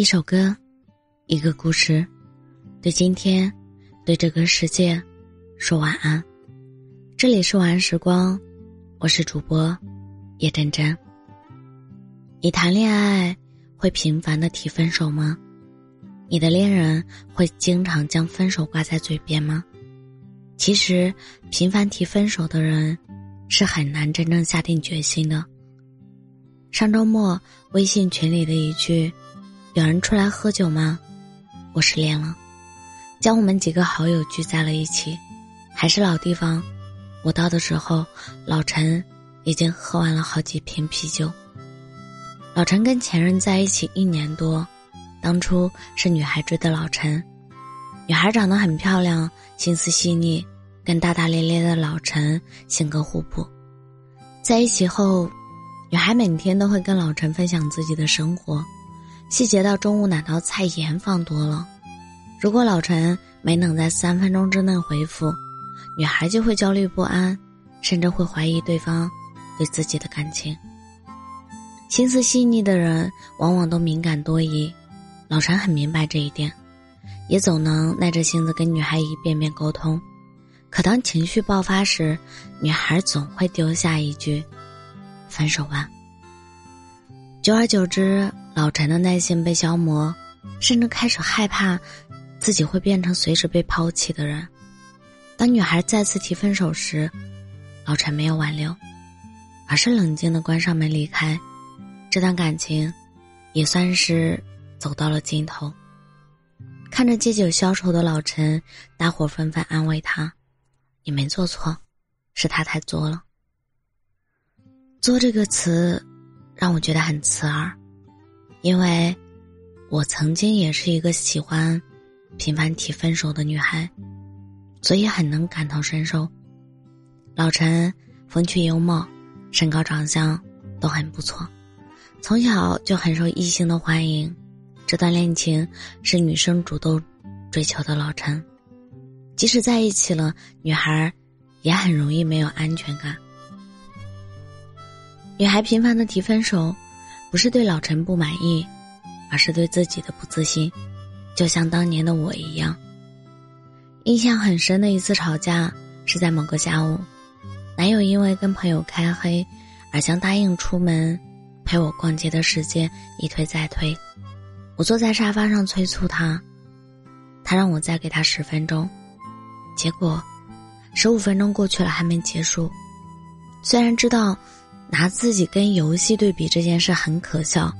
一首歌，一个故事，对今天，对这个世界，说晚安。这里是晚安时光，我是主播叶真真。你谈恋爱会频繁的提分手吗？你的恋人会经常将分手挂在嘴边吗？其实，频繁提分手的人，是很难真正下定决心的。上周末，微信群里的一句。有人出来喝酒吗？我失恋了，将我们几个好友聚在了一起，还是老地方。我到的时候，老陈已经喝完了好几瓶啤酒。老陈跟前任在一起一年多，当初是女孩追的老陈，女孩长得很漂亮，心思细腻，跟大大咧咧的老陈性格互补。在一起后，女孩每天都会跟老陈分享自己的生活。细节到中午哪道菜盐放多了，如果老陈没能在三分钟之内回复，女孩就会焦虑不安，甚至会怀疑对方对自己的感情。心思细腻的人往往都敏感多疑，老陈很明白这一点，也总能耐着性子跟女孩一遍遍沟通。可当情绪爆发时，女孩总会丢下一句：“分手吧。”久而久之。老陈的耐心被消磨，甚至开始害怕自己会变成随时被抛弃的人。当女孩再次提分手时，老陈没有挽留，而是冷静的关上门离开。这段感情也算是走到了尽头。看着借酒消愁的老陈，大伙纷纷安慰他：“你没做错，是他太作了。”“作”这个词让我觉得很刺耳。因为，我曾经也是一个喜欢频繁提分手的女孩，所以很能感同身受。老陈风趣幽默，身高长相都很不错，从小就很受异性的欢迎。这段恋情是女生主动追求的。老陈，即使在一起了，女孩也很容易没有安全感。女孩频繁的提分手。不是对老陈不满意，而是对自己的不自信，就像当年的我一样。印象很深的一次吵架是在某个下午，男友因为跟朋友开黑，而将答应出门陪我逛街的时间一推再推。我坐在沙发上催促他，他让我再给他十分钟，结果十五分钟过去了还没结束。虽然知道。拿自己跟游戏对比这件事很可笑，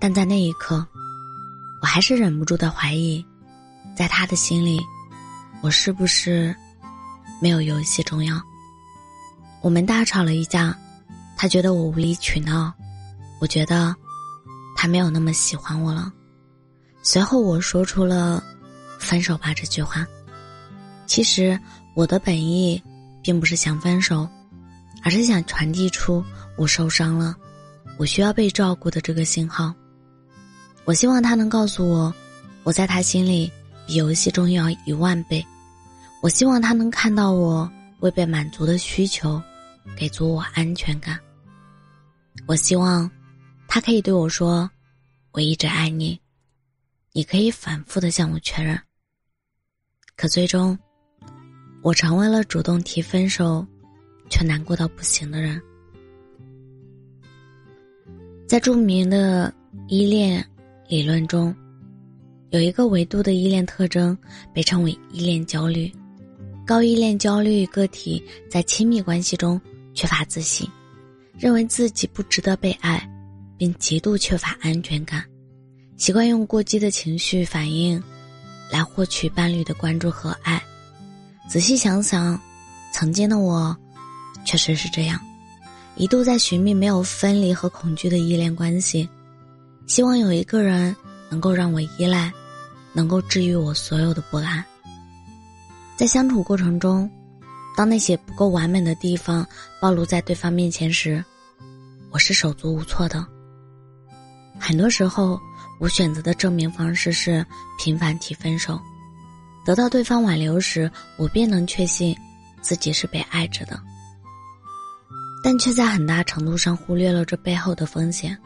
但在那一刻，我还是忍不住的怀疑，在他的心里，我是不是没有游戏重要？我们大吵了一架，他觉得我无理取闹，我觉得他没有那么喜欢我了。随后我说出了“分手吧”这句话。其实我的本意并不是想分手。而是想传递出我受伤了，我需要被照顾的这个信号。我希望他能告诉我，我在他心里比游戏重要一万倍。我希望他能看到我未被满足的需求，给足我安全感。我希望他可以对我说：“我一直爱你。”你可以反复的向我确认。可最终，我成为了主动提分手。却难过到不行的人，在著名的依恋理论中，有一个维度的依恋特征被称为依恋焦虑。高依恋焦虑个体在亲密关系中缺乏自信，认为自己不值得被爱，并极度缺乏安全感，习惯用过激的情绪反应来获取伴侣的关注和爱。仔细想想，曾经的我。确实是这样，一度在寻觅没有分离和恐惧的依恋关系，希望有一个人能够让我依赖，能够治愈我所有的不安。在相处过程中，当那些不够完美的地方暴露在对方面前时，我是手足无措的。很多时候，我选择的证明方式是频繁提分手，得到对方挽留时，我便能确信自己是被爱着的。但却在很大程度上忽略了这背后的风险。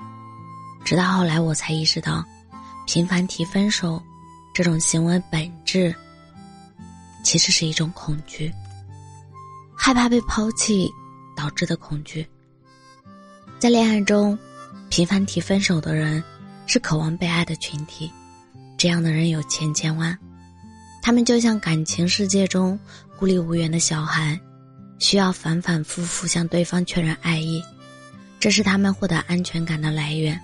直到后来，我才意识到，频繁提分手，这种行为本质其实是一种恐惧，害怕被抛弃导致的恐惧。在恋爱中，频繁提分手的人是渴望被爱的群体，这样的人有千千万，他们就像感情世界中孤立无援的小孩，需要反反复复向对方确认爱意，这是他们获得安全感的来源。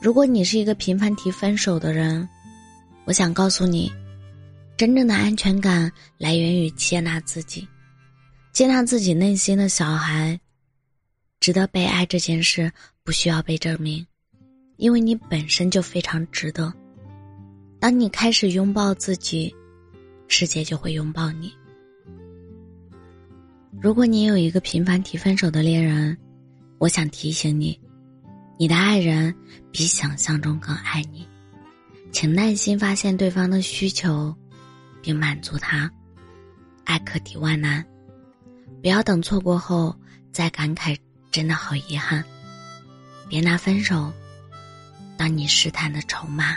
如果你是一个频繁提分手的人，我想告诉你，真正的安全感来源于接纳自己，接纳自己内心的小孩。值得被爱这件事不需要被证明，因为你本身就非常值得。当你开始拥抱自己，世界就会拥抱你。如果你有一个频繁提分手的恋人，我想提醒你。你的爱人比想象中更爱你，请耐心发现对方的需求，并满足他。爱可抵万难，不要等错过后再感慨，真的好遗憾。别拿分手当你试探的筹码。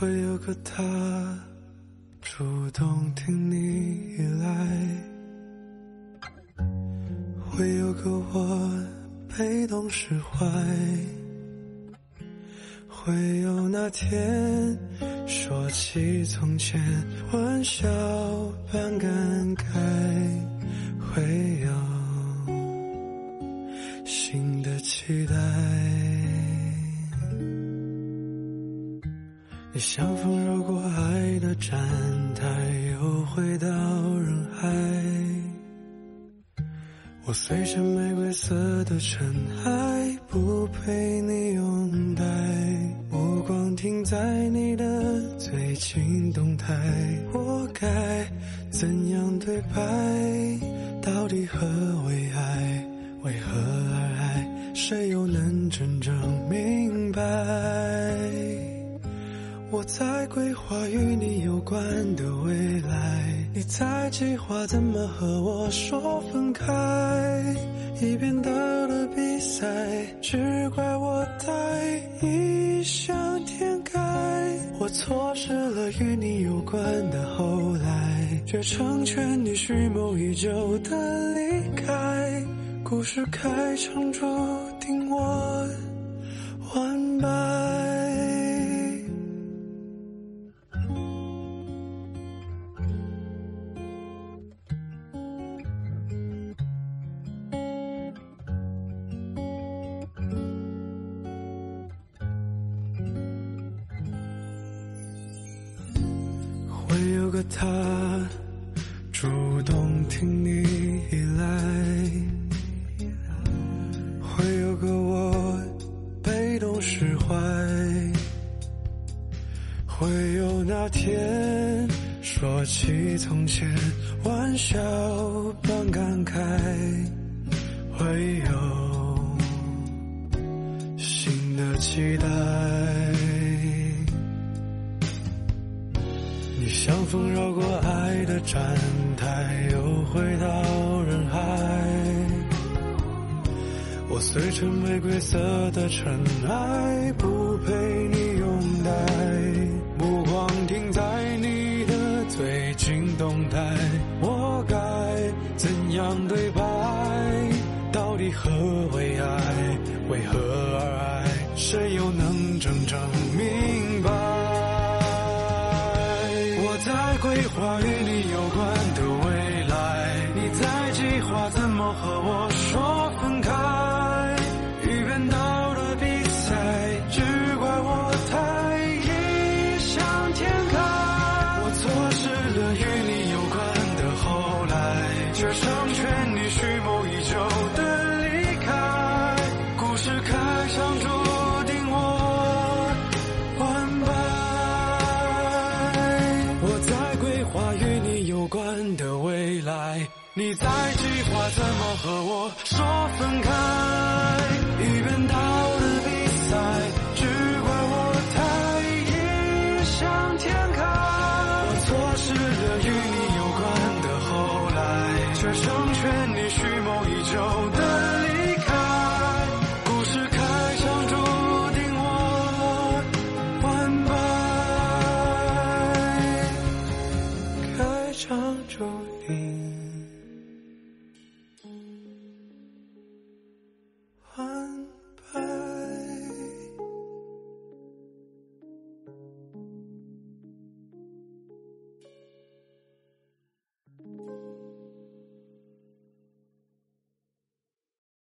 会有个他主动听你依赖，会有个我被动释怀，会有那天说起从前玩笑般感慨，像风绕过爱的站台，又回到人海。我随着玫瑰色的尘埃，不被你拥戴。目光停在你的最近动态，我该怎样对白？与你有关的未来，你在计划怎么和我说分开。一边倒的比赛，只怪我太异想天开。我错失了与你有关的后来，却成全你蓄谋已久的离开。故事开场注定我他主动听你依赖，会有个我被动释怀，会有那天说起从前玩笑般感慨，会有新的期待。风绕过爱的站台，又回到人海。我随着玫瑰色的尘埃，不被你拥戴。目光停在你的最近动态，我该怎样对白？到底何为爱？为何而爱？谁又能在规划与你有关的未来你在计划怎么和我说分开？一边倒的比赛只怪我太异想天开我错失了与你有关的后来却成全你蓄谋已久的你在计划怎么和我说分开。一边倒的比赛，只怪我太异想天开。我错失了与你有关的后来，却成全你蓄谋已久的离开。故事开场注定我完败，开场注定。